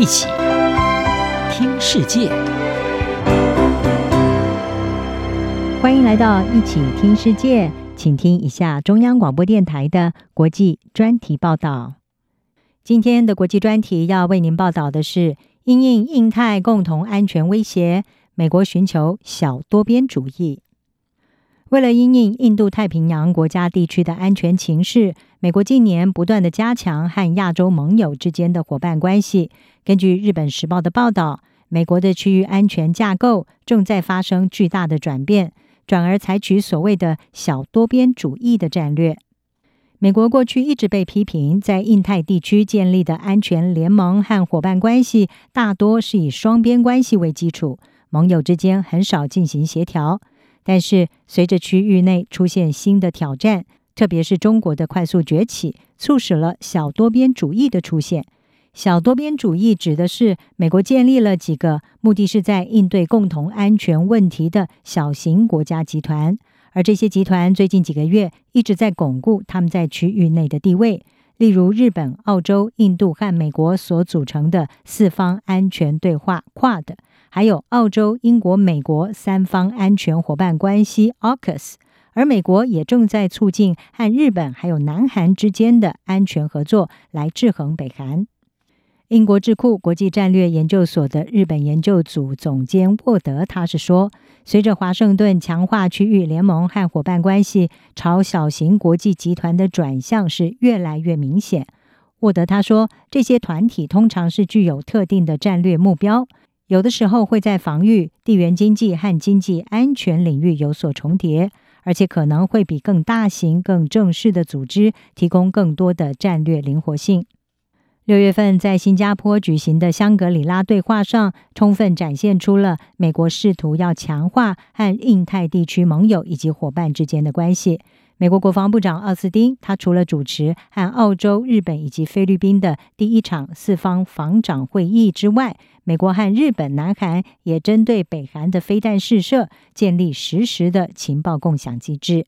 一起听世界，欢迎来到一起听世界，请听一下中央广播电台的国际专题报道。今天的国际专题要为您报道的是：因应印太共同安全威胁，美国寻求小多边主义。为了因应印度太平洋国家地区的安全情势，美国近年不断地加强和亚洲盟友之间的伙伴关系。根据日本时报的报道，美国的区域安全架构正在发生巨大的转变，转而采取所谓的小多边主义的战略。美国过去一直被批评，在印太地区建立的安全联盟和伙伴关系大多是以双边关系为基础，盟友之间很少进行协调。但是，随着区域内出现新的挑战，特别是中国的快速崛起，促使了小多边主义的出现。小多边主义指的是美国建立了几个目的是在应对共同安全问题的小型国家集团，而这些集团最近几个月一直在巩固他们在区域内的地位。例如，日本、澳洲、印度和美国所组成的四方安全对话 （QUAD）。还有澳洲、英国、美国三方安全伙伴关系 （AUKUS），而美国也正在促进和日本还有南韩之间的安全合作，来制衡北韩。英国智库国际战略研究所的日本研究组总监沃德他是说，随着华盛顿强化区域联盟和伙伴关系，朝小型国际集团的转向是越来越明显。沃德他说，这些团体通常是具有特定的战略目标。有的时候会在防御、地缘经济和经济安全领域有所重叠，而且可能会比更大型、更正式的组织提供更多的战略灵活性。六月份在新加坡举行的香格里拉对话上，充分展现出了美国试图要强化和印太地区盟友以及伙伴之间的关系。美国国防部长奥斯汀，他除了主持和澳洲、日本以及菲律宾的第一场四方防长会议之外，美国和日本、南韩也针对北韩的飞弹试射建立实时的情报共享机制。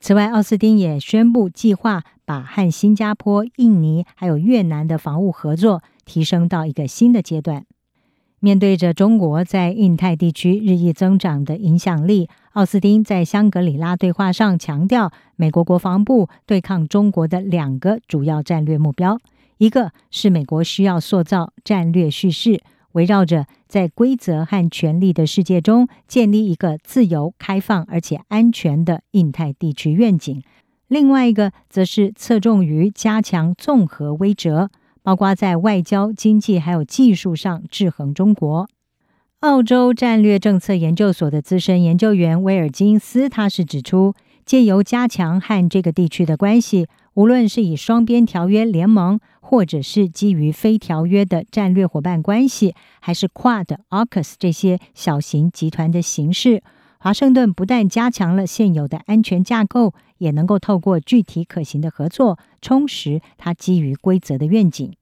此外，奥斯汀也宣布计划把和新加坡、印尼还有越南的防务合作提升到一个新的阶段。面对着中国在印太地区日益增长的影响力，奥斯汀在香格里拉对话上强调，美国国防部对抗中国的两个主要战略目标：一个是美国需要塑造战略叙事，围绕着在规则和权力的世界中建立一个自由、开放而且安全的印太地区愿景；另外一个则是侧重于加强综合威慑。包括在外交、经济还有技术上制衡中国。澳洲战略政策研究所的资深研究员威尔金斯，他是指出，借由加强和这个地区的关系，无论是以双边条约联盟，或者是基于非条约的战略伙伴关系，还是 QUAD、AUKUS 这些小型集团的形式。华盛顿不但加强了现有的安全架构，也能够透过具体可行的合作，充实它基于规则的愿景。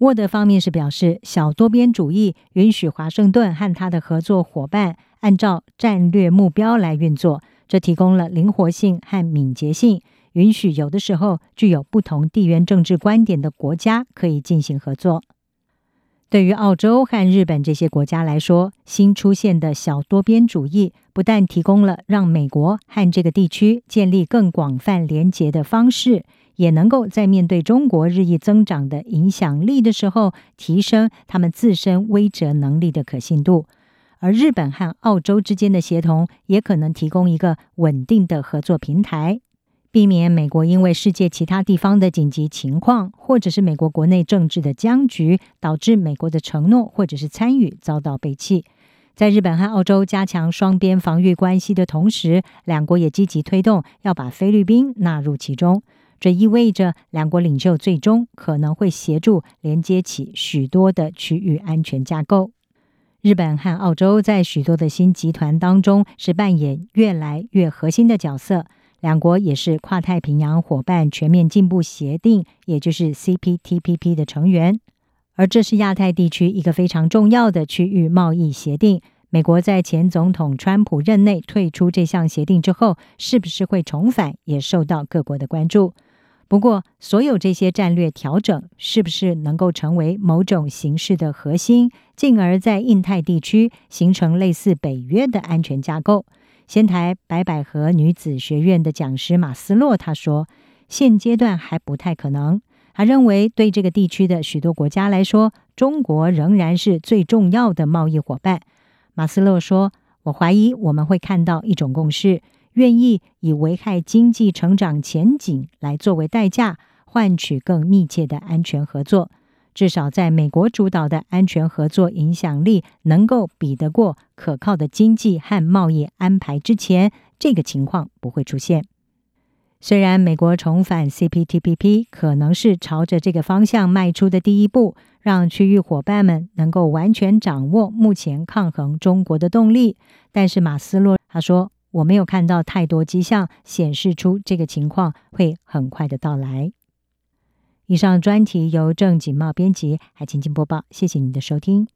沃德方面是表示，小多边主义允许华盛顿和他的合作伙伴按照战略目标来运作，这提供了灵活性和敏捷性，允许有的时候具有不同地缘政治观点的国家可以进行合作。对于澳洲和日本这些国家来说，新出现的小多边主义不但提供了让美国和这个地区建立更广泛连结的方式，也能够在面对中国日益增长的影响力的时候，提升他们自身威慑能力的可信度。而日本和澳洲之间的协同，也可能提供一个稳定的合作平台。避免美国因为世界其他地方的紧急情况，或者是美国国内政治的僵局，导致美国的承诺或者是参与遭到背弃。在日本和澳洲加强双边防御关系的同时，两国也积极推动要把菲律宾纳入其中。这意味着两国领袖最终可能会协助连接起许多的区域安全架构。日本和澳洲在许多的新集团当中是扮演越来越核心的角色。两国也是跨太平洋伙伴全面进步协定，也就是 CPTPP 的成员，而这是亚太地区一个非常重要的区域贸易协定。美国在前总统川普任内退出这项协定之后，是不是会重返，也受到各国的关注。不过，所有这些战略调整是不是能够成为某种形式的核心，进而在印太地区形成类似北约的安全架构？仙台白百合女子学院的讲师马斯洛他说，现阶段还不太可能。他认为，对这个地区的许多国家来说，中国仍然是最重要的贸易伙伴。马斯洛说：“我怀疑我们会看到一种共识。”愿意以危害经济成长前景来作为代价，换取更密切的安全合作。至少在美国主导的安全合作影响力能够比得过可靠的经济和贸易安排之前，这个情况不会出现。虽然美国重返 CPTPP 可能是朝着这个方向迈出的第一步，让区域伙伴们能够完全掌握目前抗衡中国的动力，但是马斯洛他说。我没有看到太多迹象显示出这个情况会很快的到来。以上专题由郑锦茂编辑，还请播报。谢谢您的收听。